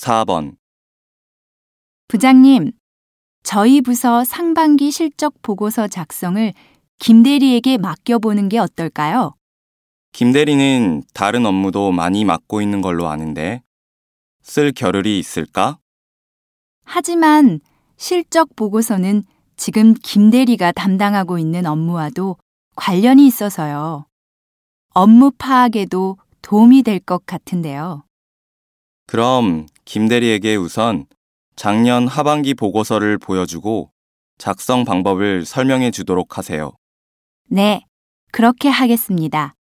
4번, 부장님, 저희 부서 상반기 실적 보고서 작성을 김 대리에게 맡겨보는 게 어떨까요? 김 대리는 다른 업무도 많이 맡고 있는 걸로 아는데 쓸 겨를이 있을까? 하지만 실적 보고서는 지금 김 대리가 담당하고 있는 업무와도 관련이 있어서요. 업무 파악에도 도움이 될 것 같은데요. 그럼 김대리에게 우선 작년 하반기 보고서를 보여주고 작성 방법을 설명해 주도록 하세요. 네, 그렇게 하겠습니다.